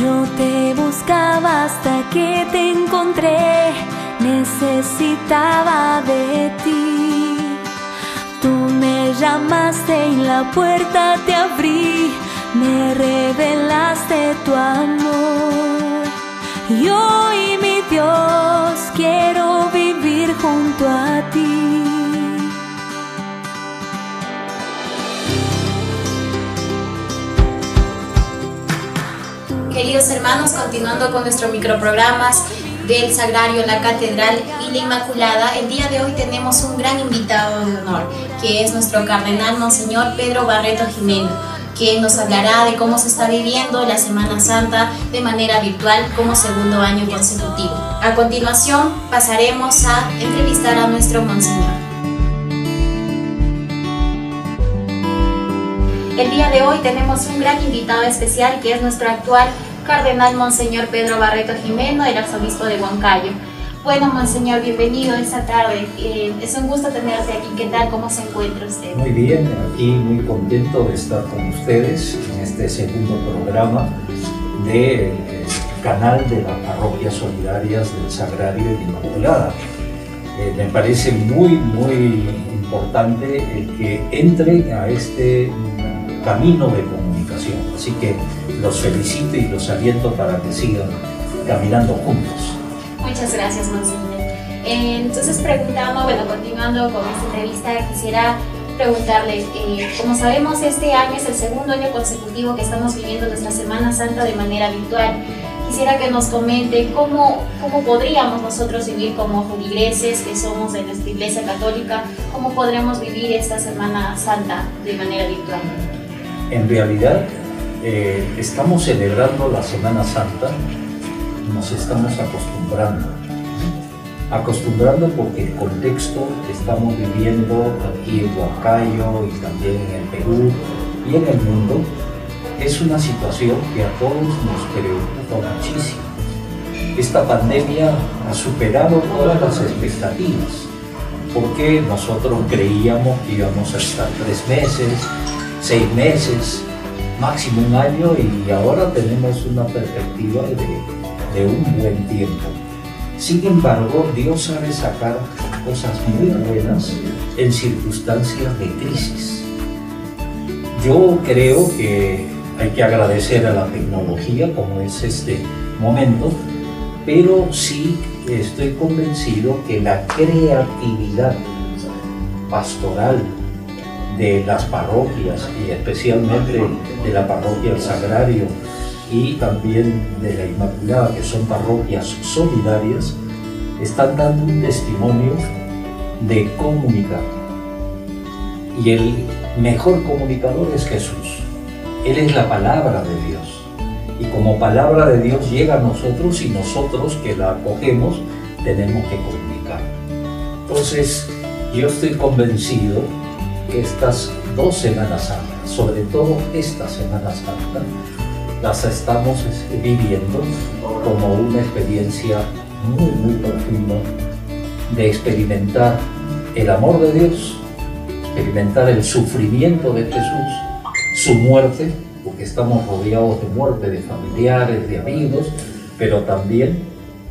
Yo te buscaba hasta que te encontré, necesitaba de ti. Tú me llamaste y la puerta te abrí, me revelaste hermanos, continuando con nuestros microprogramas del Sagrario, la Catedral y la Inmaculada, el día de hoy tenemos un gran invitado de honor, que es nuestro cardenal Monseñor Pedro Barreto Jimeno, quien nos hablará de cómo se está viviendo la Semana Santa de manera virtual como segundo año consecutivo. A continuación, pasaremos a entrevistar a nuestro Monseñor. El día de hoy tenemos un gran invitado especial que es nuestro actual Cardenal Monseñor Pedro Barreto Jimeno, el arzobispo de Huancayo. Bueno, Monseñor, bienvenido esta tarde. Eh, es un gusto tenerte aquí. ¿Qué tal? ¿Cómo se encuentra usted? Muy bien, aquí muy contento de estar con ustedes en este segundo programa del canal de las parroquias solidarias del Sagrario y Inmaculada. Eh, me parece muy, muy importante el que entre a este camino de Así que los felicito y los aliento para que sigan caminando juntos. Muchas gracias, Monseñor. Eh, entonces, preguntando, bueno, continuando con esta entrevista, quisiera preguntarle, eh, como sabemos, este año es el segundo año consecutivo que estamos viviendo nuestra Semana Santa de manera virtual. Quisiera que nos comente cómo, cómo podríamos nosotros vivir como feligreses que somos de nuestra Iglesia Católica, cómo podremos vivir esta Semana Santa de manera virtual en realidad eh, estamos celebrando la Semana Santa, nos estamos acostumbrando. Acostumbrando porque el contexto que estamos viviendo aquí en Huacayo y también en el Perú y en el mundo es una situación que a todos nos preocupa muchísimo. Esta pandemia ha superado todas las expectativas porque nosotros creíamos que íbamos a estar tres meses, seis meses, máximo un año y ahora tenemos una perspectiva de, un buen tiempo. Sin embargo, Dios sabe sacar cosas muy buenas en circunstancias de crisis. Yo creo que hay que agradecer a la tecnología como es este momento, pero sí estoy convencido que la creatividad pastoral de las parroquias y especialmente de la parroquia del Sagrario y también de la Inmaculada, que son parroquias solidarias, están dando un testimonio de comunicar. Y el mejor comunicador es Jesús. Él es la palabra de Dios. Y como palabra de Dios llega a nosotros y nosotros que la acogemos tenemos que comunicar. Entonces, yo estoy convencido estas dos Semanas Santas, sobre todo esta Semana Santa, las estamos viviendo como una experiencia muy, muy profunda de experimentar el amor de Dios, experimentar el sufrimiento de Jesús, su muerte, porque estamos rodeados de muerte de familiares, de amigos, pero también,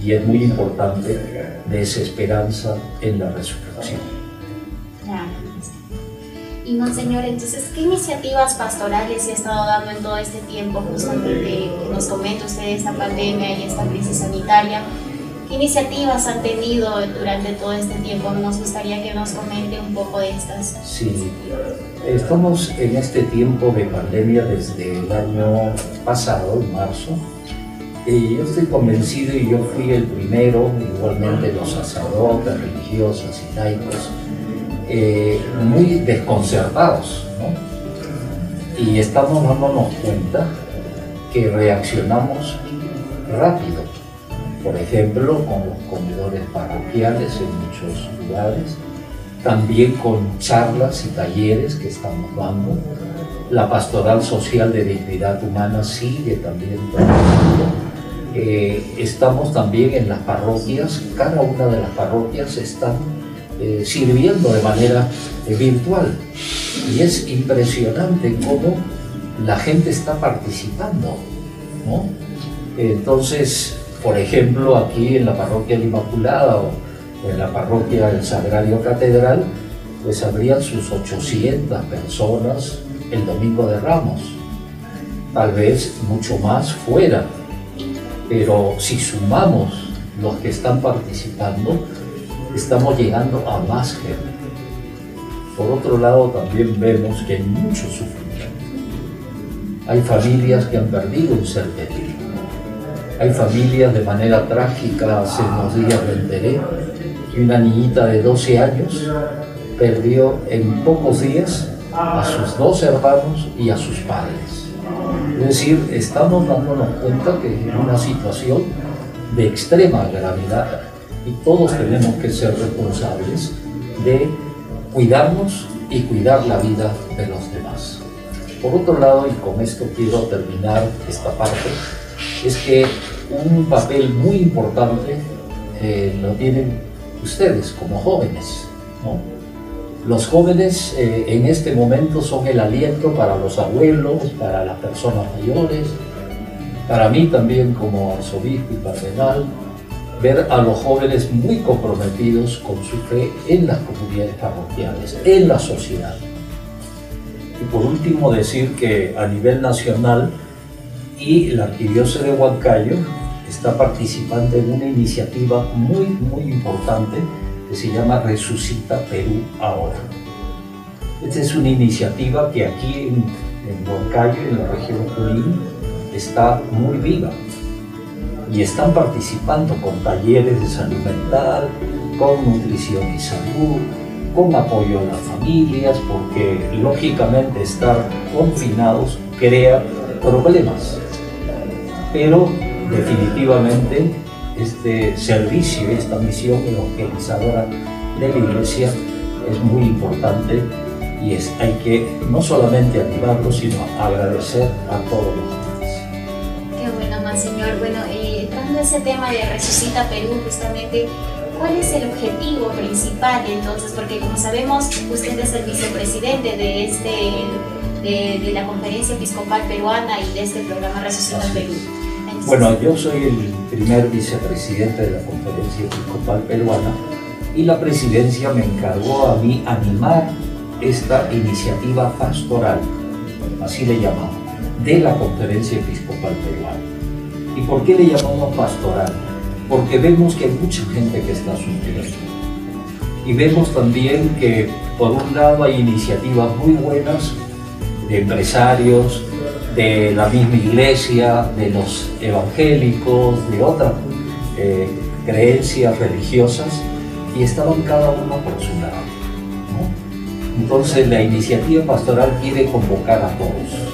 y es muy importante, de esa esperanza en la resurrección. Y Monseñor, entonces, ¿qué iniciativas pastorales se ha estado dando en todo este tiempo, justamente que nos comenta usted esta pandemia y esta crisis sanitaria? ¿Qué iniciativas han tenido durante todo este tiempo? Nos gustaría que nos comente un poco de estas. Sí, estamos en este tiempo de pandemia desde el año pasado, en marzo. Y yo estoy convencido y yo fui el primero, igualmente los sacerdotes, religiosas y laicos, eh, muy desconcertados, Y estamos dándonos cuenta que reaccionamos rápido. Por ejemplo, con los comedores parroquiales en muchos lugares, también con charlas y talleres que estamos dando. La pastoral social de dignidad humana sigue también trabajando. Eh, estamos también en las parroquias, cada una de las parroquias están eh, sirviendo de manera eh, virtual. Y es impresionante cómo la gente está participando. Entonces, por ejemplo, aquí en la parroquia de Inmaculada o en la parroquia del Sagrario Catedral, pues habrían sus 800 personas el domingo de Ramos. Tal vez mucho más fuera, pero si sumamos los que están participando, estamos llegando a más gente. Por otro lado, también vemos que hay mucho sufrimiento. Hay familias que han perdido un ser querido. Hay familias de manera trágica, hace unos días me enteré, que una niñita de 12 años perdió en pocos días a sus dos hermanos y a sus padres. Es decir, estamos dándonos cuenta que es una situación de extrema gravedad y todos tenemos que ser responsables de cuidarnos y cuidar la vida de los demás. Por otro lado, y con esto quiero terminar esta parte, es que un papel muy importante eh, lo tienen ustedes como jóvenes. Los jóvenes eh, en este momento son el aliento para los abuelos, para las personas mayores, para mí también como arzobispo y cardenal, ver a los jóvenes muy comprometidos con su fe en las comunidades parroquiales, en la sociedad. Y por último decir que a nivel nacional y la Arquidiócesis de Huancayo está participando en una iniciativa muy, muy importante que se llama Resucita Perú Ahora. Esta es una iniciativa que aquí en, en Huancayo, en la región Junín, está muy viva y están participando con talleres de salud mental, con nutrición y salud, con apoyo a las familias, porque lógicamente estar confinados crea problemas. Pero definitivamente este servicio, esta misión evangelizadora de la Iglesia es muy importante y es, hay que no solamente animarlo, sino agradecer a todos los ese tema de Resucita Perú, justamente, ¿cuál es el objetivo principal entonces? Porque como sabemos, usted es el vicepresidente de, este, de, de la Conferencia Episcopal Peruana y de este programa Resucita Así Perú. Entonces, Bueno, yo soy el primer vicepresidente de la Conferencia Episcopal Peruana y la presidencia me encargó a mí animar esta iniciativa pastoral, así le llamamos, de la Conferencia Episcopal Peruana. ¿Y por qué le llamamos pastoral? Porque vemos que hay mucha gente que está sufriendo. Y vemos también que por un lado hay iniciativas muy buenas de empresarios, de la misma iglesia, de los evangélicos, de otras eh, creencias religiosas, y estaban cada uno por su lado. Entonces la iniciativa pastoral quiere convocar a todos,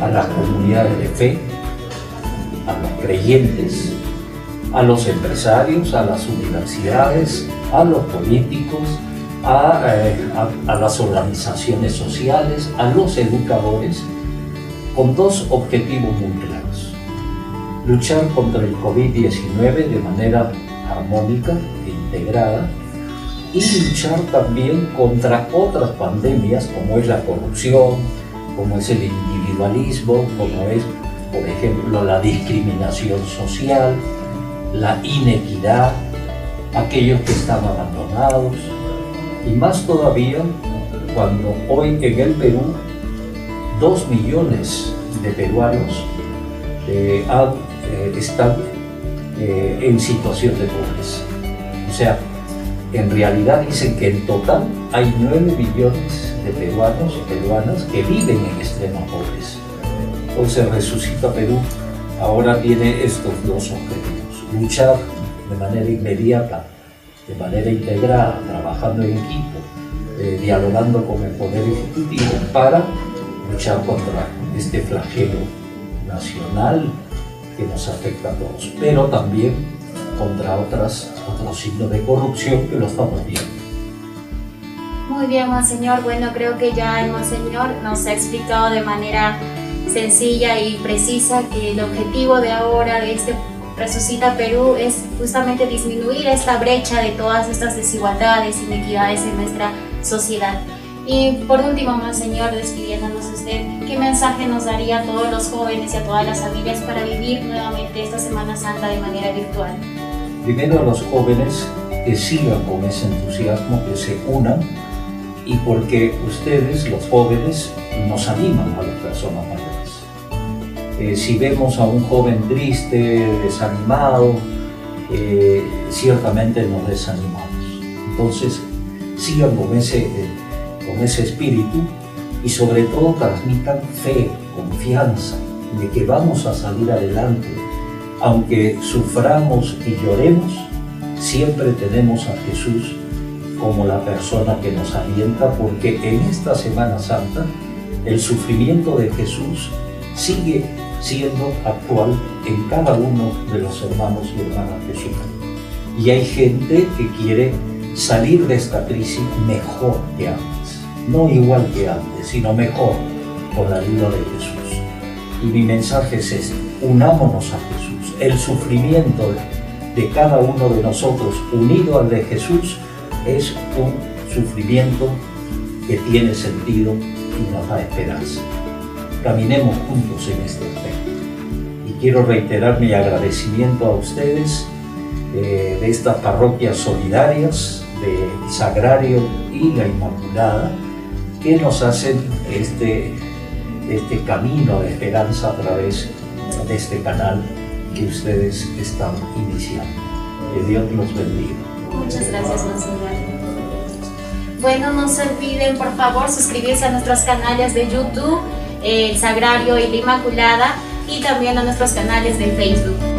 a las comunidades de fe, a los creyentes, a los empresarios, a las universidades, a los políticos, a, eh, a las organizaciones sociales, a los educadores, con dos objetivos muy claros. Luchar contra el COVID-19 de manera armónica e integrada y luchar también contra otras pandemias como es la corrupción, como es el individualismo, como es, por ejemplo, la discriminación social, la inequidad, aquellos que están abandonados y más todavía cuando hoy en el Perú dos millones de peruanos eh, eh, están eh, en situación de pobreza. O sea, en realidad dicen que en total hay 9 millones de peruanos y peruanas que viven en extrema pobreza. Entonces Resucita Perú ahora tiene estos dos objetivos. Luchar de manera inmediata, de manera integrada, trabajando en equipo, eh, dialogando con el Poder Ejecutivo para luchar contra este flagelo nacional que nos afecta a todos, pero también contra otras, otros signos de corrupción que lo estamos viendo. Muy bien, Monseñor. Bueno, creo que ya el Monseñor nos ha explicado de manera sencilla y precisa que el objetivo de ahora de este Resucita Perú es justamente disminuir esta brecha de todas estas desigualdades, inequidades en nuestra sociedad. Y por último, Monseñor, despidiéndonos usted, ¿qué mensaje nos daría a todos los jóvenes y a todas las familias para vivir nuevamente esta Semana Santa de manera virtual? Primero a los jóvenes que sigan con ese entusiasmo, que se unan y porque ustedes, los jóvenes, nos animan a las personas mayores. Eh, si vemos a un joven triste, desanimado, eh, ciertamente nos desanimamos. Entonces, sigan con ese, eh, con ese espíritu y sobre todo transmitan fe, confianza de que vamos a salir adelante. Aunque suframos y lloremos, siempre tenemos a Jesús como la persona que nos alienta porque en esta Semana Santa el sufrimiento de Jesús sigue siendo actual en cada uno de los hermanos y hermanas que sufren. Y hay gente que quiere salir de esta crisis mejor que antes. No igual que antes, sino mejor con la ayuda de Jesús. Y mi mensaje es este, unámonos a Jesús. El sufrimiento de cada uno de nosotros unido al de Jesús es un sufrimiento que tiene sentido y nos da esperanza. Caminemos juntos en este aspecto. Y quiero reiterar mi agradecimiento a ustedes eh, de estas parroquias solidarias, de Sagrario y la Inmaculada, que nos hacen este, este camino de esperanza a través de este canal que ustedes están iniciando. Que Dios los bendiga. Muchas gracias, Monseñor. Bueno, no se olviden, por favor, suscribirse a nuestros canales de YouTube, El Sagrario y la Inmaculada, y también a nuestros canales de Facebook.